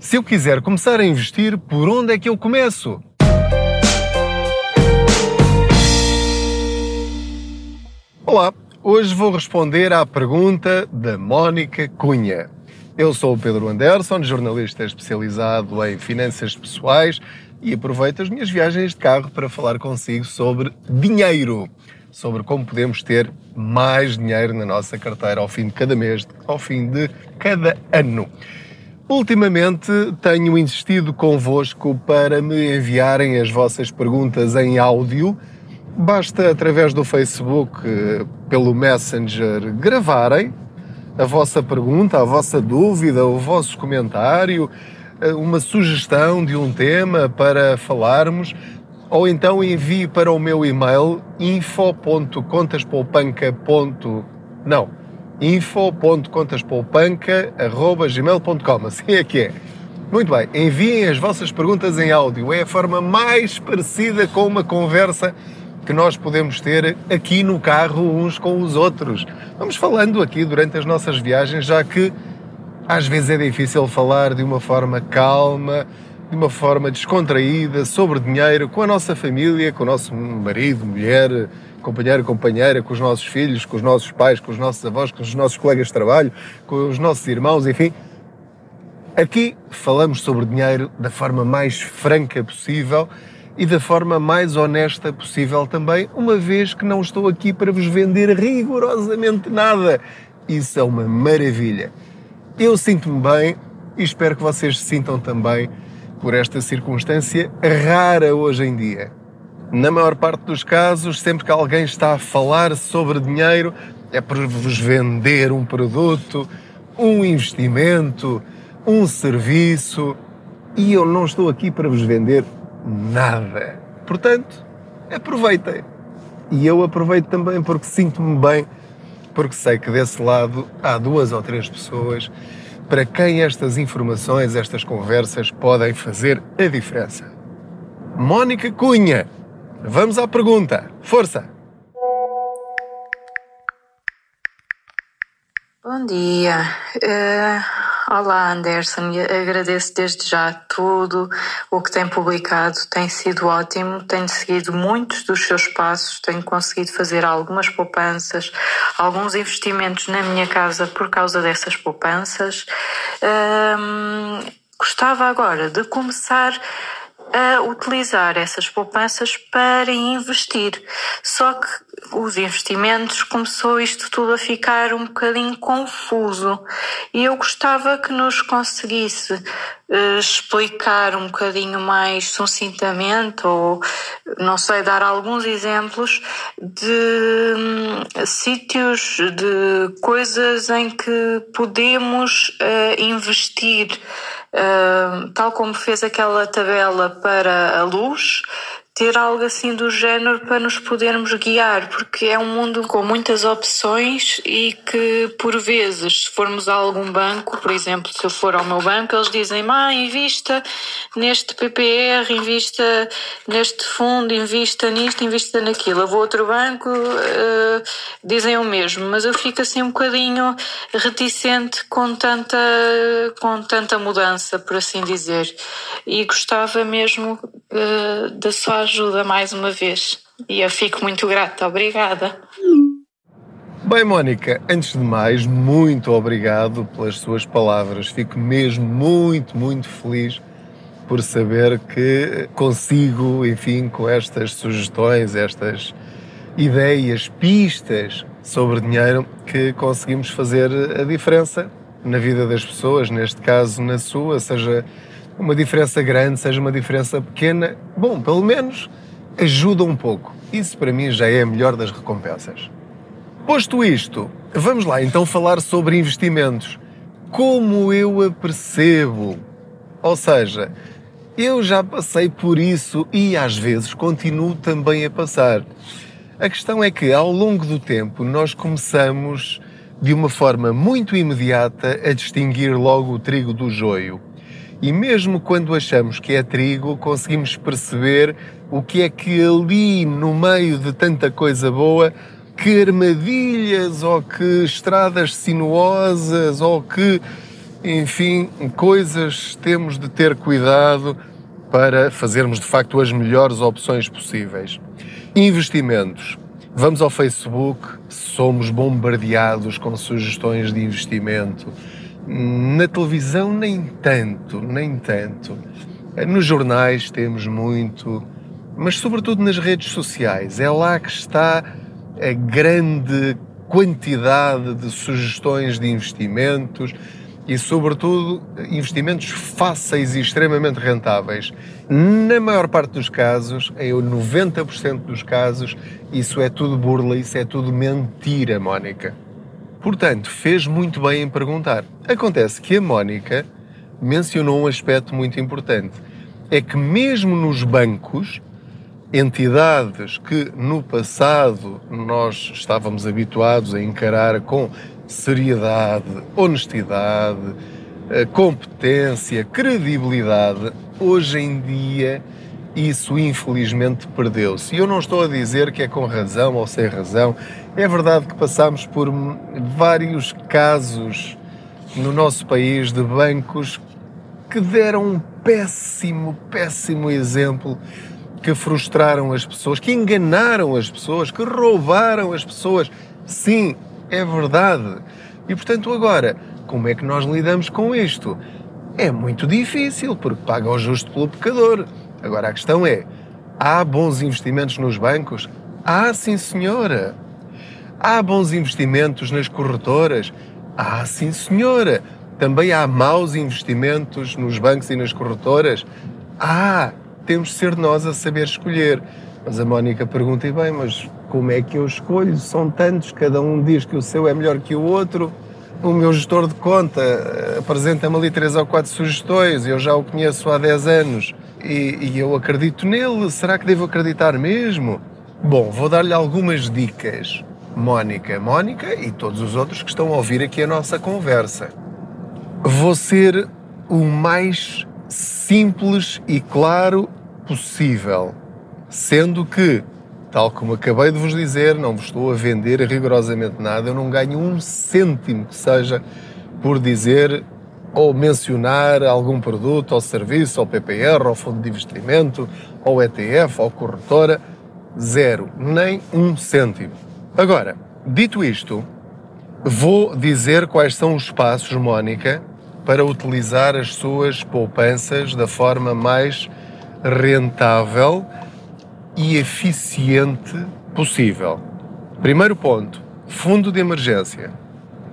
Se eu quiser começar a investir, por onde é que eu começo? Olá, hoje vou responder à pergunta da Mónica Cunha. Eu sou o Pedro Anderson, jornalista especializado em finanças pessoais e aproveito as minhas viagens de carro para falar consigo sobre dinheiro, sobre como podemos ter mais dinheiro na nossa carteira ao fim de cada mês, ao fim de cada ano. Ultimamente tenho insistido convosco para me enviarem as vossas perguntas em áudio. Basta através do Facebook, pelo Messenger, gravarem a vossa pergunta, a vossa dúvida, o vosso comentário, uma sugestão de um tema para falarmos, ou então envie para o meu e-mail info.contaspoupanca. Não, info.contaspoupanca.gmail.com. Assim é que é. Muito bem, enviem as vossas perguntas em áudio. É a forma mais parecida com uma conversa que nós podemos ter aqui no carro uns com os outros. Vamos falando aqui durante as nossas viagens, já que às vezes é difícil falar de uma forma calma, de uma forma descontraída sobre dinheiro com a nossa família, com o nosso marido, mulher, companheiro, companheira, com os nossos filhos, com os nossos pais, com os nossos avós, com os nossos colegas de trabalho, com os nossos irmãos, enfim. Aqui falamos sobre dinheiro da forma mais franca possível e da forma mais honesta possível também, uma vez que não estou aqui para vos vender rigorosamente nada. Isso é uma maravilha. Eu sinto-me bem e espero que vocês se sintam também por esta circunstância rara hoje em dia. Na maior parte dos casos, sempre que alguém está a falar sobre dinheiro, é para vos vender um produto, um investimento, um serviço, e eu não estou aqui para vos vender nada. Portanto, aproveitem. E eu aproveito também porque sinto-me bem, porque sei que desse lado há duas ou três pessoas para quem estas informações, estas conversas podem fazer a diferença. Mónica Cunha, vamos à pergunta. Força! Bom dia. Uh... Olá, Anderson. Agradeço desde já tudo o que tem publicado. Tem sido ótimo. Tenho seguido muitos dos seus passos. Tenho conseguido fazer algumas poupanças, alguns investimentos na minha casa por causa dessas poupanças. gostava agora de começar a utilizar essas poupanças para investir. Só que os investimentos começou isto tudo a ficar um bocadinho confuso e eu gostava que nos conseguisse uh, explicar um bocadinho mais sucintamente ou não sei dar alguns exemplos de um, sítios de coisas em que podemos uh, investir tal como fez aquela tabela para a luz ter algo assim do género para nos podermos guiar, porque é um mundo com muitas opções e que, por vezes, se formos a algum banco, por exemplo, se eu for ao meu banco, eles dizem: ah, invista neste PPR, invista neste fundo, invista nisto, invista naquilo. Eu vou a outro banco, uh, dizem o mesmo, mas eu fico assim um bocadinho reticente com tanta, com tanta mudança, por assim dizer. E gostava mesmo uh, da sua ajuda mais uma vez. E eu fico muito grata. Obrigada. Bem, Mónica, antes de mais, muito obrigado pelas suas palavras. Fico mesmo muito, muito feliz por saber que consigo, enfim, com estas sugestões, estas ideias, pistas sobre dinheiro, que conseguimos fazer a diferença na vida das pessoas, neste caso na sua, seja uma diferença grande, seja uma diferença pequena, bom, pelo menos ajuda um pouco. Isso para mim já é a melhor das recompensas. Posto isto, vamos lá então falar sobre investimentos. Como eu a percebo? Ou seja, eu já passei por isso e às vezes continuo também a passar. A questão é que ao longo do tempo nós começamos de uma forma muito imediata a distinguir logo o trigo do joio. E mesmo quando achamos que é trigo, conseguimos perceber o que é que ali, no meio de tanta coisa boa, que armadilhas ou que estradas sinuosas ou que enfim, coisas temos de ter cuidado para fazermos de facto as melhores opções possíveis. Investimentos. Vamos ao Facebook, somos bombardeados com sugestões de investimento. Na televisão, nem tanto, nem tanto. Nos jornais temos muito, mas sobretudo nas redes sociais. É lá que está a grande quantidade de sugestões de investimentos e, sobretudo, investimentos fáceis e extremamente rentáveis. Na maior parte dos casos, em 90% dos casos, isso é tudo burla, isso é tudo mentira, Mónica. Portanto, fez muito bem em perguntar. Acontece que a Mónica mencionou um aspecto muito importante. É que mesmo nos bancos, entidades que no passado nós estávamos habituados a encarar com seriedade, honestidade, eh, competência, credibilidade, hoje em dia isso infelizmente perdeu-se. E eu não estou a dizer que é com razão ou sem razão. É verdade que passamos por vários casos no nosso país de bancos que deram um péssimo, péssimo exemplo, que frustraram as pessoas, que enganaram as pessoas, que roubaram as pessoas. Sim, é verdade. E portanto, agora, como é que nós lidamos com isto? É muito difícil, porque paga o justo pelo pecador. Agora a questão é: há bons investimentos nos bancos? Ah, sim, senhora. Há bons investimentos nas corretoras? Ah, sim, senhora. Também há maus investimentos nos bancos e nas corretoras? Ah, temos de ser nós a saber escolher. Mas a Mónica pergunta, e bem, mas como é que eu escolho? São tantos, cada um diz que o seu é melhor que o outro. O meu gestor de conta eh, apresenta-me ali três ou quatro sugestões, eu já o conheço há 10 anos e, e eu acredito nele. Será que devo acreditar mesmo? Bom, vou dar-lhe algumas dicas. Mónica, Mónica e todos os outros que estão a ouvir aqui a nossa conversa. Vou ser o mais simples e claro possível, sendo que Tal como acabei de vos dizer, não vos estou a vender rigorosamente nada, eu não ganho um cêntimo que seja por dizer ou mencionar algum produto ou serviço, ou PPR, ou fundo de investimento, ou ETF, ou corretora, zero, nem um cêntimo. Agora, dito isto, vou dizer quais são os passos, Mónica, para utilizar as suas poupanças da forma mais rentável e eficiente possível. Primeiro ponto: fundo de emergência.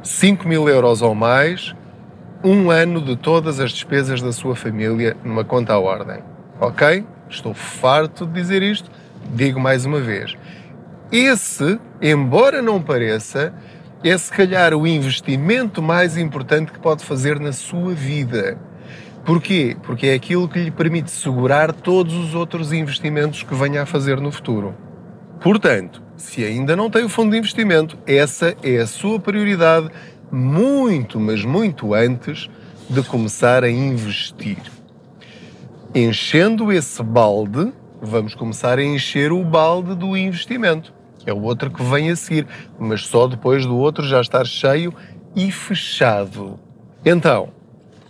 5 mil euros ou mais, um ano de todas as despesas da sua família numa conta à ordem. Ok? Estou farto de dizer isto, digo mais uma vez. Esse, embora não pareça, é se calhar o investimento mais importante que pode fazer na sua vida. Porquê? Porque é aquilo que lhe permite segurar todos os outros investimentos que venha a fazer no futuro. Portanto, se ainda não tem o fundo de investimento, essa é a sua prioridade muito, mas muito antes de começar a investir. Enchendo esse balde, vamos começar a encher o balde do investimento. É o outro que vem a seguir, mas só depois do outro já estar cheio e fechado. Então,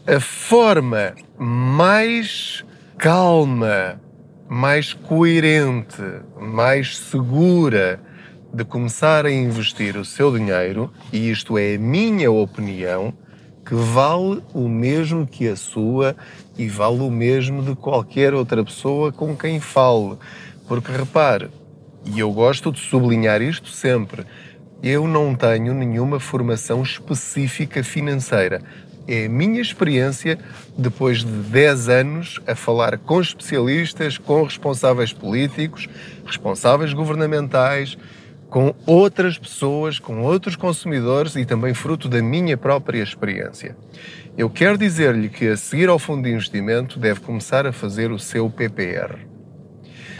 a forma mais calma, mais coerente, mais segura de começar a investir o seu dinheiro, e isto é a minha opinião, que vale o mesmo que a sua e vale o mesmo de qualquer outra pessoa com quem fale. Porque repare, e eu gosto de sublinhar isto sempre, eu não tenho nenhuma formação específica financeira é a minha experiência depois de 10 anos a falar com especialistas, com responsáveis políticos, responsáveis governamentais, com outras pessoas, com outros consumidores e também fruto da minha própria experiência. Eu quero dizer-lhe que a seguir ao fundo de investimento deve começar a fazer o seu PPR.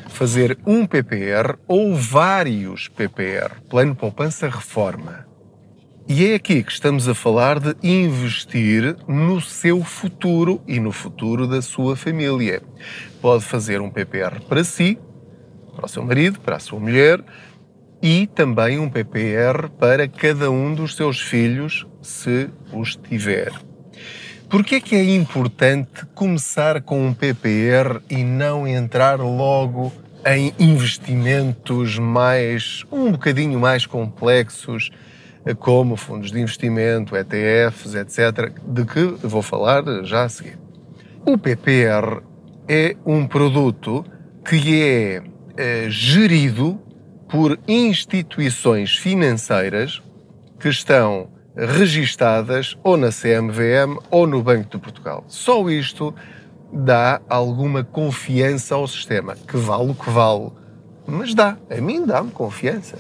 Fazer um PPR ou vários PPR, Plano Poupança Reforma e é aqui que estamos a falar de investir no seu futuro e no futuro da sua família. Pode fazer um PPR para si, para o seu marido, para a sua mulher e também um PPR para cada um dos seus filhos, se os tiver. Porquê é que é importante começar com um PPR e não entrar logo em investimentos mais um bocadinho mais complexos, como fundos de investimento, ETFs, etc., de que vou falar já a seguir. O PPR é um produto que é, é gerido por instituições financeiras que estão registadas ou na CMVM ou no Banco de Portugal. Só isto dá alguma confiança ao sistema, que vale o que vale. Mas dá, a mim dá-me confiança.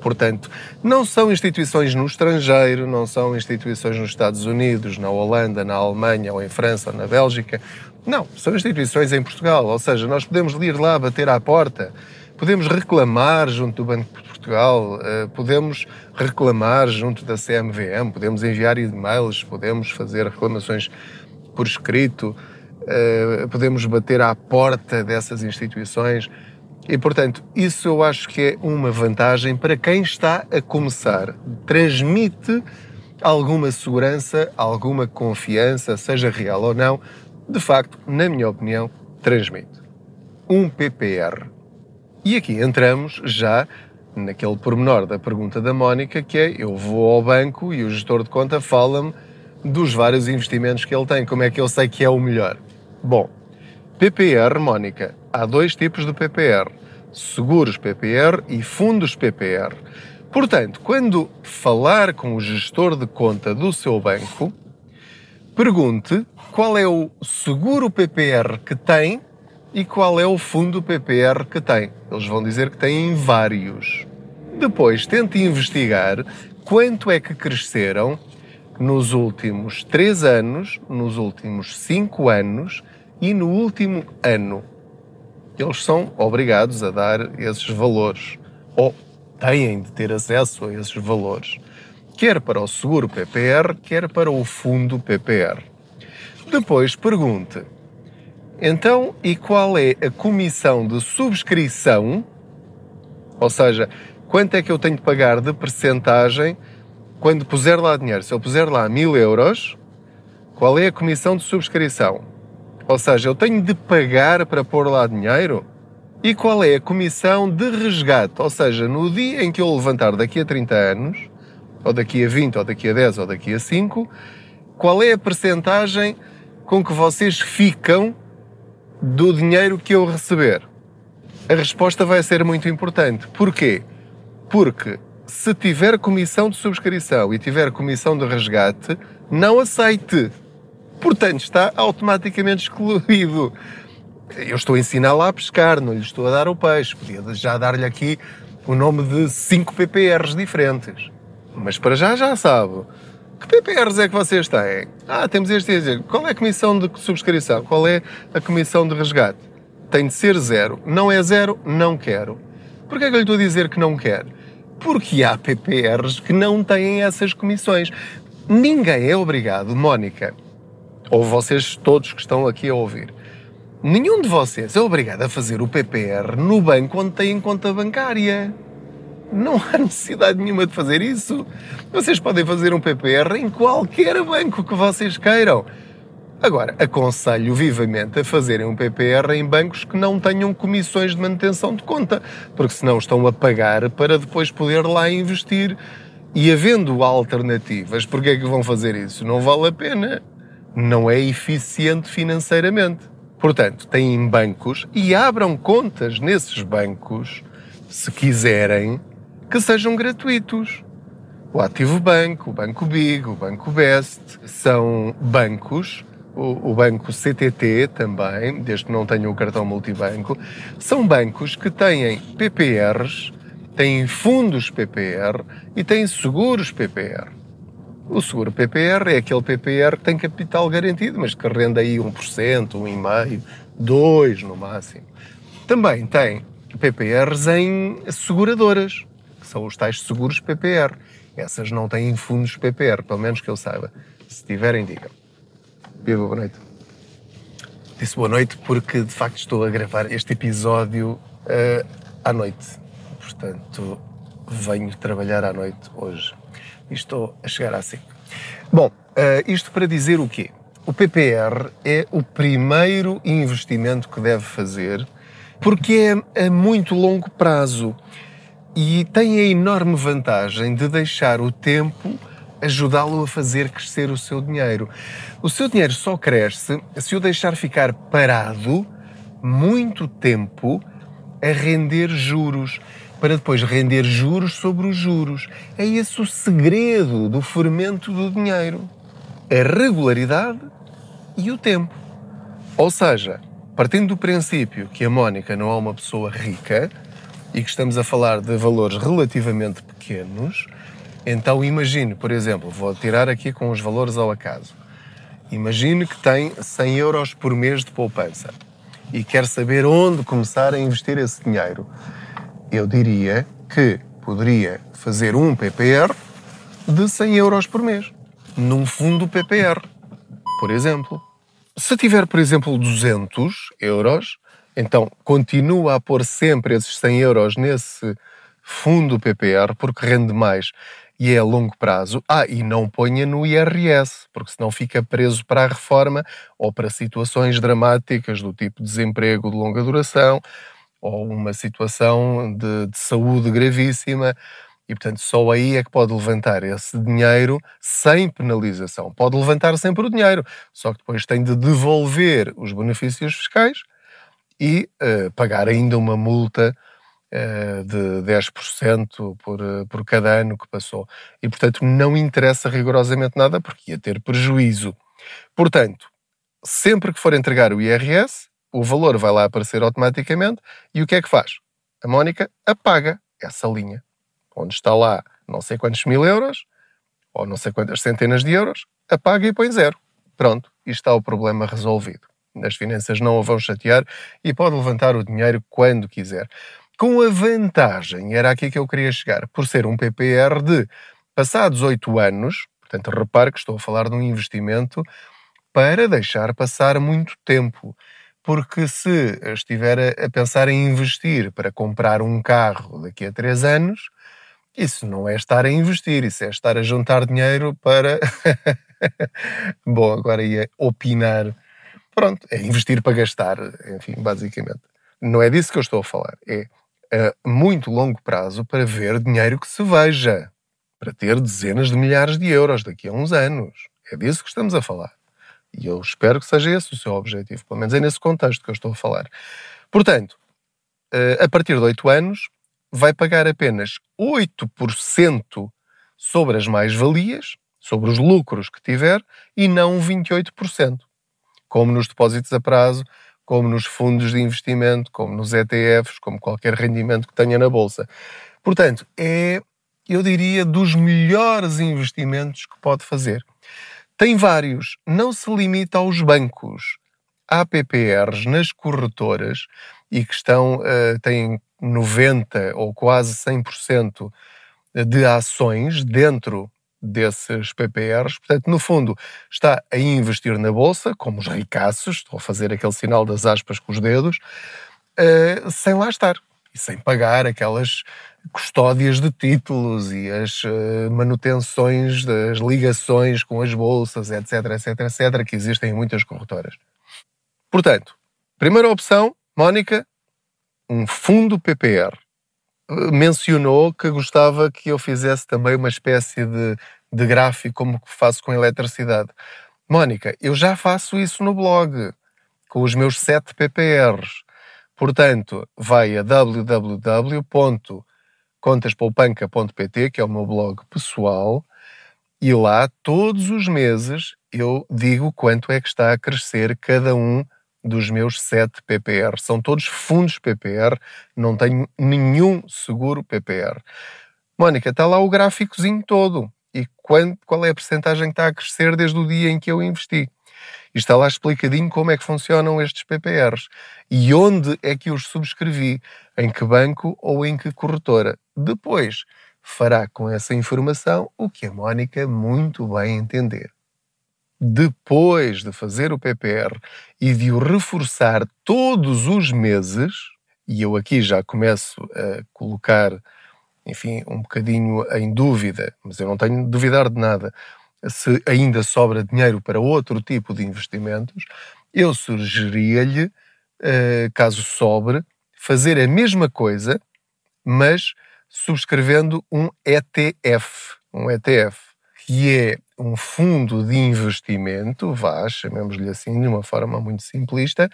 Portanto, não são instituições no estrangeiro, não são instituições nos Estados Unidos, na Holanda, na Alemanha, ou em França, ou na Bélgica. Não, são instituições em Portugal. Ou seja, nós podemos ir lá bater à porta, podemos reclamar junto do Banco de Portugal, eh, podemos reclamar junto da CMVM, podemos enviar e-mails, podemos fazer reclamações por escrito, eh, podemos bater à porta dessas instituições. E, portanto, isso eu acho que é uma vantagem para quem está a começar. Transmite alguma segurança, alguma confiança, seja real ou não. De facto, na minha opinião, transmite. Um PPR. E aqui entramos já naquele pormenor da pergunta da Mónica, que é: eu vou ao banco e o gestor de conta fala-me dos vários investimentos que ele tem, como é que eu sei que é o melhor? Bom, PPR, Mónica, há dois tipos de PPR: seguros PPR e fundos PPR. Portanto, quando falar com o gestor de conta do seu banco, pergunte qual é o seguro PPR que tem e qual é o fundo PPR que tem. Eles vão dizer que têm vários. Depois, tente investigar quanto é que cresceram nos últimos 3 anos, nos últimos 5 anos e no último ano. Eles são obrigados a dar esses valores ou têm de ter acesso a esses valores, quer para o seguro PPR, quer para o fundo PPR. Depois pergunte então, e qual é a comissão de subscrição? Ou seja, quanto é que eu tenho de pagar de percentagem quando puser lá dinheiro? Se eu puser lá mil euros, qual é a comissão de subscrição? Ou seja, eu tenho de pagar para pôr lá dinheiro? E qual é a comissão de resgate? Ou seja, no dia em que eu levantar daqui a 30 anos, ou daqui a 20, ou daqui a 10, ou daqui a 5, qual é a percentagem com que vocês ficam do dinheiro que eu receber? A resposta vai ser muito importante. Porquê? Porque se tiver comissão de subscrição e tiver comissão de resgate, não aceite. Portanto, está automaticamente excluído. Eu estou a ensiná-la a pescar, não lhe estou a dar o peixe. Podia já dar-lhe aqui o nome de 5 PPRs diferentes. Mas para já já sabe. Que PPRs é que vocês têm? Ah, temos este dizer. Qual é a comissão de subscrição? Qual é a comissão de resgate? Tem de ser zero. Não é zero, não quero. Porquê é que eu lhe estou a dizer que não quero? Porque há PPRs que não têm essas comissões. Ninguém é obrigado, Mónica, ou vocês todos que estão aqui a ouvir, nenhum de vocês é obrigado a fazer o PPR no banco onde têm conta bancária. Não há necessidade nenhuma de fazer isso. Vocês podem fazer um PPR em qualquer banco que vocês queiram. Agora, aconselho vivamente a fazerem um PPR em bancos que não tenham comissões de manutenção de conta, porque senão estão a pagar para depois poder lá investir. E havendo alternativas, porquê é que vão fazer isso? Não vale a pena. Não é eficiente financeiramente. Portanto, têm bancos e abram contas nesses bancos, se quiserem, que sejam gratuitos. O Ativo Banco, o Banco Big, o Banco Best são bancos, o, o Banco CTT também, desde que não tenham o cartão multibanco, são bancos que têm PPRs, têm fundos PPR e têm seguros PPR. O seguro PPR é aquele PPR que tem capital garantido, mas que rende aí 1%, 1,5%, 2% no máximo. Também tem PPRs em seguradoras são os tais seguros PPR. Essas não têm fundos PPR, pelo menos que eu saiba. Se tiverem, digam. Viva, boa noite. Disse boa noite porque de facto estou a gravar este episódio uh, à noite. Portanto, venho trabalhar à noite hoje. E estou a chegar às 5. Bom, Uh, isto para dizer o quê? O PPR é o primeiro investimento que deve fazer porque é a muito longo prazo e tem a enorme vantagem de deixar o tempo ajudá-lo a fazer crescer o seu dinheiro. O seu dinheiro só cresce se o deixar ficar parado muito tempo a render juros, para depois render juros sobre os juros. É esse o segredo do fermento do dinheiro. A regularidade e o tempo. Ou seja, partindo do princípio que a Mónica não é uma pessoa rica e que estamos a falar de valores relativamente pequenos, então imagine, por exemplo, vou tirar aqui com os valores ao acaso. Imagine que tem 100 euros por mês de poupança e quer saber onde começar a investir esse dinheiro. Eu diria que poderia fazer um PPR de 100 euros por mês, num fundo PPR, por exemplo. Se tiver, por exemplo, 200 euros, então continua a pôr sempre esses 100 euros nesse fundo PPR porque rende mais e é a longo prazo. Ah, e não ponha no IRS, porque senão fica preso para a reforma ou para situações dramáticas do tipo desemprego de longa duração ou uma situação de, de saúde gravíssima. E, portanto, só aí é que pode levantar esse dinheiro sem penalização. Pode levantar sempre o dinheiro, só que depois tem de devolver os benefícios fiscais e uh, pagar ainda uma multa uh, de 10% por, uh, por cada ano que passou. E, portanto, não interessa rigorosamente nada porque ia ter prejuízo. Portanto, sempre que for entregar o IRS, o valor vai lá aparecer automaticamente e o que é que faz? A Mónica apaga essa linha, onde está lá não sei quantos mil euros ou não sei quantas centenas de euros, apaga e põe zero. Pronto, e está o problema resolvido as finanças não a vão chatear e pode levantar o dinheiro quando quiser. Com a vantagem, era aqui que eu queria chegar, por ser um PPR de passados oito anos, portanto, repare que estou a falar de um investimento para deixar passar muito tempo. Porque se estiver a pensar em investir para comprar um carro daqui a três anos, isso não é estar a investir, isso é estar a juntar dinheiro para. Bom, agora ia opinar Pronto, é investir para gastar, enfim, basicamente. Não é disso que eu estou a falar. É a muito longo prazo para ver dinheiro que se veja, para ter dezenas de milhares de euros daqui a uns anos. É disso que estamos a falar. E eu espero que seja esse o seu objetivo, pelo menos é nesse contexto que eu estou a falar. Portanto, eh, a partir de 8 anos, vai pagar apenas 8% sobre as mais-valias, sobre os lucros que tiver, e não 28% como nos depósitos a prazo, como nos fundos de investimento, como nos ETFs, como qualquer rendimento que tenha na bolsa. Portanto, é, eu diria, dos melhores investimentos que pode fazer. Tem vários, não se limita aos bancos. Há PPRs nas corretoras e que estão, uh, têm 90% ou quase 100% de ações dentro desses PPRs. Portanto, no fundo, está a investir na bolsa, como os ricaços, estou a fazer aquele sinal das aspas com os dedos, uh, sem lá estar e sem pagar aquelas custódias de títulos e as uh, manutenções das ligações com as bolsas, etc, etc, etc, que existem em muitas corretoras. Portanto, primeira opção, Mónica, um fundo PPR mencionou que gostava que eu fizesse também uma espécie de, de gráfico como faço com eletricidade. Mónica, eu já faço isso no blog, com os meus 7 PPRs. Portanto, vai a www.contaspoupanca.pt, que é o meu blog pessoal, e lá todos os meses eu digo quanto é que está a crescer cada um dos meus 7 PPR. São todos fundos PPR, não tenho nenhum seguro PPR. Mónica, está lá o gráficozinho todo. E qual é a percentagem que está a crescer desde o dia em que eu investi? E está lá explicadinho como é que funcionam estes PPRs e onde é que os subscrevi, em que banco ou em que corretora. Depois fará com essa informação o que a Mónica muito bem entender depois de fazer o PPR e de o reforçar todos os meses, e eu aqui já começo a colocar, enfim, um bocadinho em dúvida, mas eu não tenho de duvidar de nada. Se ainda sobra dinheiro para outro tipo de investimentos, eu sugeriria-lhe, eh, caso sobre, fazer a mesma coisa, mas subscrevendo um ETF. Um ETF, que é um fundo de investimento, vá, chamemos-lhe assim de uma forma muito simplista,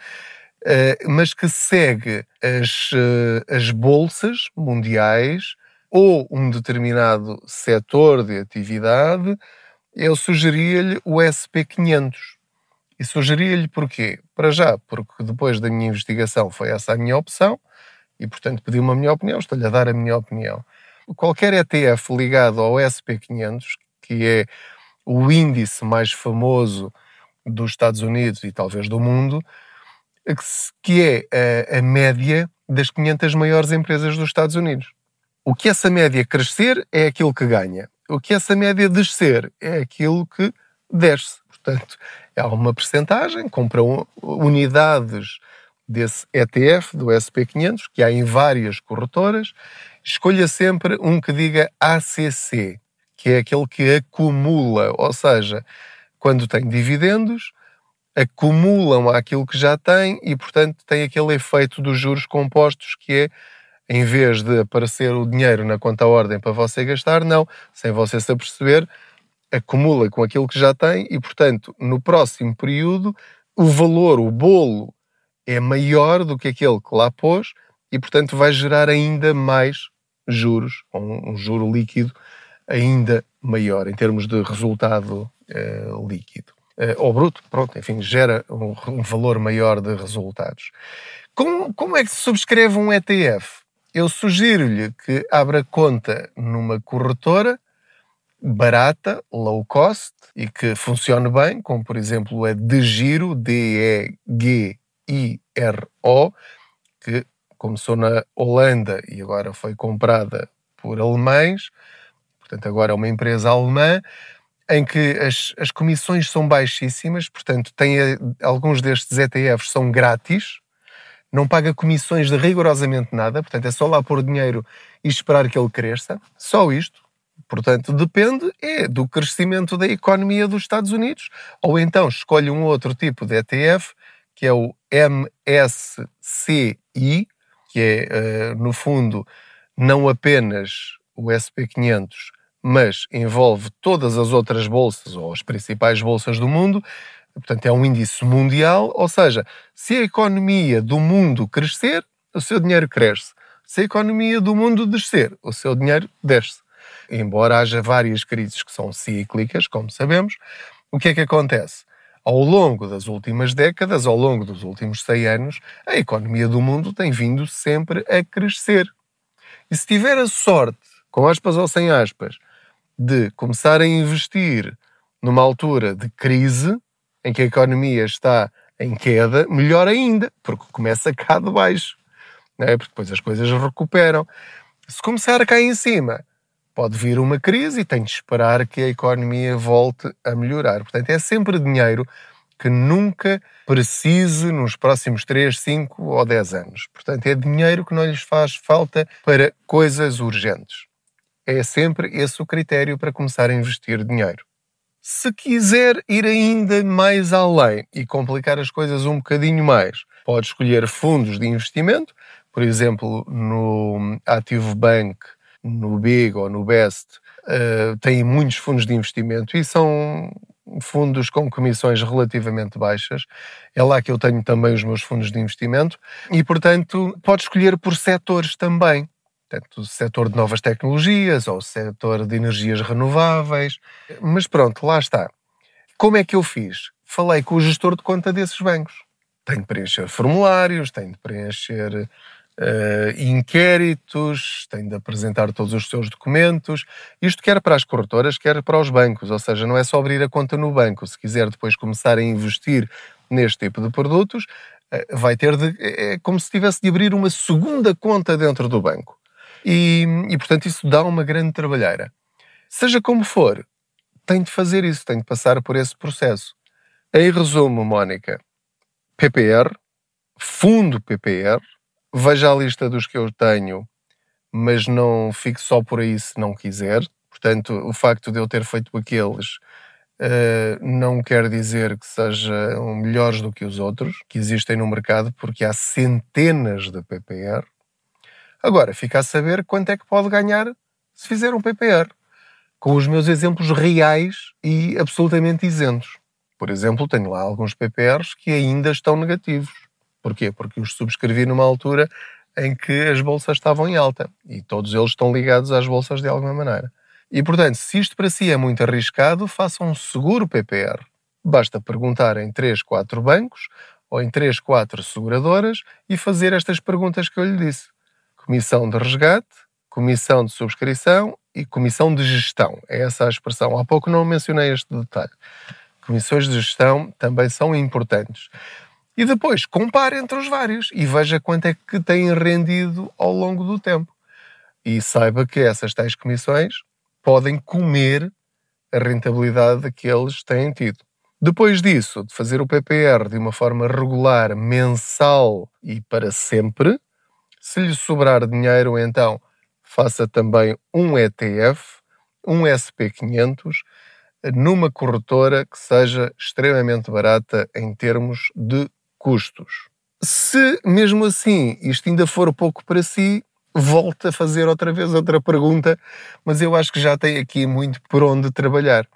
eh, mas que segue as, eh, as bolsas mundiais ou um determinado setor de atividade, eu sugeria-lhe o SP500. E sugeria-lhe porquê? Para já, porque depois da minha investigação foi essa a minha opção e, portanto, pedi uma minha opinião, estou-lhe a dar a minha opinião. Qualquer ETF ligado ao SP500, que é o índice mais famoso dos Estados Unidos e talvez do mundo, que é a, a média das 500 maiores empresas dos Estados Unidos. O que essa média crescer é aquilo que ganha. O que essa média descer é aquilo que desce. Portanto, há uma percentagem, compram unidades desse ETF, do SP500, que há em várias corretoras. Escolha sempre um que diga ACC, que é aquele que acumula, ou seja, quando tem dividendos, acumulam aquilo que já têm e, portanto, tem aquele efeito dos juros compostos que é, em vez de aparecer o dinheiro na conta ordem para você gastar, não, sem você se aperceber, acumula com aquilo que já tem e, portanto, no próximo período, o valor, o bolo, é maior do que aquele que lá pôs e, portanto, vai gerar ainda mais juros, um, um juro líquido ainda maior em termos de resultado eh, líquido. Eh, ou bruto, pronto, enfim, gera um, um valor maior de resultados. Como, como é que se subscreve um ETF? Eu sugiro-lhe que abra conta numa corretora barata, low cost e que funcione bem, como por exemplo a DeGiro, D-E-G-I-R-O, que começou na Holanda e agora foi comprada por alemães, portanto agora é uma empresa alemã, em que as, as comissões são baixíssimas, portanto, tem a, alguns destes ETFs são grátis, não paga comissões de rigorosamente nada, portanto, é só lá pôr dinheiro e esperar que ele cresça, só isto. Portanto, depende é do crescimento da economia dos Estados Unidos, ou então escolhe um outro tipo de ETF, que é o MSCI, que é, uh, no fundo, não apenas o SP500, mas envolve todas as outras bolsas ou as principais bolsas do mundo. Portanto, é um índice mundial, ou seja, se a economia do mundo crescer, o seu dinheiro cresce. Se a economia do mundo descer, o seu dinheiro desce. Embora haja várias crises que são cíclicas, como sabemos, o que é que acontece? Ao longo das últimas décadas, ao longo dos últimos 100 anos, a economia do mundo tem vindo sempre a crescer. E se tiver a sorte, com aspas ou sem aspas, de começar a investir numa altura de crise, em que a economia está em queda, melhor ainda, porque começa cá de baixo, é? porque depois as coisas recuperam. Se começar cá em cima, pode vir uma crise e tem de esperar que a economia volte a melhorar. Portanto, é sempre dinheiro que nunca precise nos próximos 3, 5 ou 10 anos. Portanto, é dinheiro que não lhes faz falta para coisas urgentes. É sempre esse o critério para começar a investir dinheiro. Se quiser ir ainda mais além e complicar as coisas um bocadinho mais, pode escolher fundos de investimento, por exemplo, no Active Bank, no Big ou no Best, uh, têm muitos fundos de investimento e são fundos com comissões relativamente baixas. É lá que eu tenho também os meus fundos de investimento e, portanto, pode escolher por setores também portanto, o setor de novas tecnologias ou o setor de energias renováveis. Mas pronto, lá está. Como é que eu fiz? Falei com o gestor de conta desses bancos. Tenho de preencher formulários, tenho de preencher uh, inquéritos, tenho de apresentar todos os seus documentos. Isto quer para as corretoras, quer para os bancos. Ou seja, não é só abrir a conta no banco. Se quiser depois começar a investir neste tipo de produtos, uh, vai ter de. É como se tivesse de abrir uma segunda conta dentro do banco. E, e, portanto, isso dá uma grande trabalheira. Seja como for, tem de fazer isso, tem de passar por esse processo. Em resumo, Mónica, PPR, fundo PPR, veja a lista dos que eu tenho, mas não fique só por aí se não quiser. Portanto, o facto de eu ter feito aqueles Uh, não quer dizer que sejam melhores do que os outros que existem no mercado, porque há centenas de PPR. Agora, fica a saber quanto é que pode ganhar se fizer um PPR, com os meus exemplos reais e absolutamente isentos. Por exemplo, tenho lá alguns PPRs que ainda estão negativos. Porquê? Porque os subscrevi numa altura em que as bolsas estavam em alta e todos eles estão ligados às bolsas de alguma maneira. E, portanto, se isto para si é muito arriscado, faça um seguro PPR. Basta perguntar em 3, 4 bancos ou em 3, 4 seguradoras e fazer estas perguntas que eu lhe disse. Comissão de resgate, comissão de subscrição e comissão de gestão. É essa a expressão. Há pouco não mencionei este detalhe. Comissões de gestão também são importantes. E depois compare entre os vários e veja quanto é que têm rendido ao longo do tempo. E saiba que essas tais comissões podem comer a rentabilidade que eles têm tido. Depois disso, de fazer o PPR de uma forma regular, mensal e para sempre, se lhe sobrar dinheiro, então faça também um ETF, um SP500, numa corretora que seja extremamente barata em termos de custos. Se mesmo assim isto ainda for pouco para si, volta a fazer outra vez outra pergunta, mas eu acho que já tem aqui muito por onde trabalhar.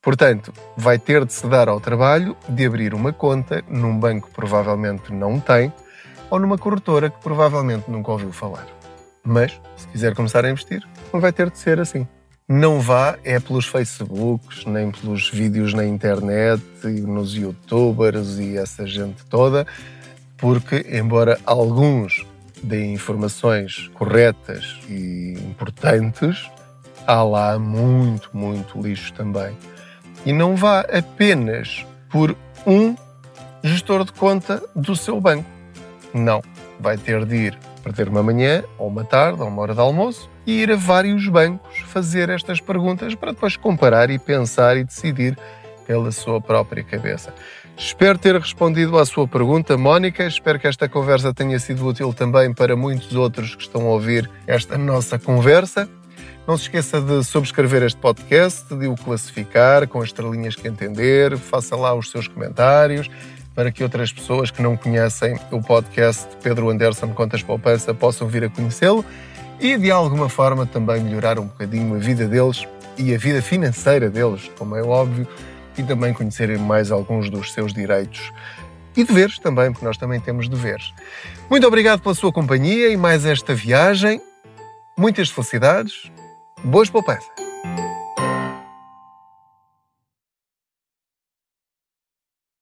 Portanto, vai ter de se dar ao trabalho de abrir uma conta num banco provavelmente não tem ou numa corretora que provavelmente nunca ouviu falar. Mas, se quiser começar a investir, não vai ter de ser assim. Não vá é pelos Facebooks, nem pelos vídeos na internet e nos youtubers e essa gente toda, porque, embora alguns de informações corretas e importantes, há lá muito, muito lixo também. E não vá apenas por um gestor de conta do seu banco. Não. Vai ter de ir perder uma manhã, ou uma tarde, ou uma hora de almoço e ir a vários bancos fazer estas perguntas para depois comparar e pensar e decidir pela sua própria cabeça. Espero ter respondido à sua pergunta, Mónica. Espero que esta conversa tenha sido útil também para muitos outros que estão a ouvir esta nossa conversa. Não se esqueça de subscrever este podcast, de o classificar com as estrelinhas que entender, faça lá os seus comentários para que outras pessoas que não conhecem o podcast Pedro Anderson Contas Poupança possam vir a conhecê-lo e de alguma forma também melhorar um bocadinho a vida deles e a vida financeira deles, como é óbvio, e também conhecerem mais alguns dos seus direitos e deveres também, porque nós também temos deveres. Muito obrigado pela sua companhia e mais esta viagem. Muitas felicidades. Boas poupanças.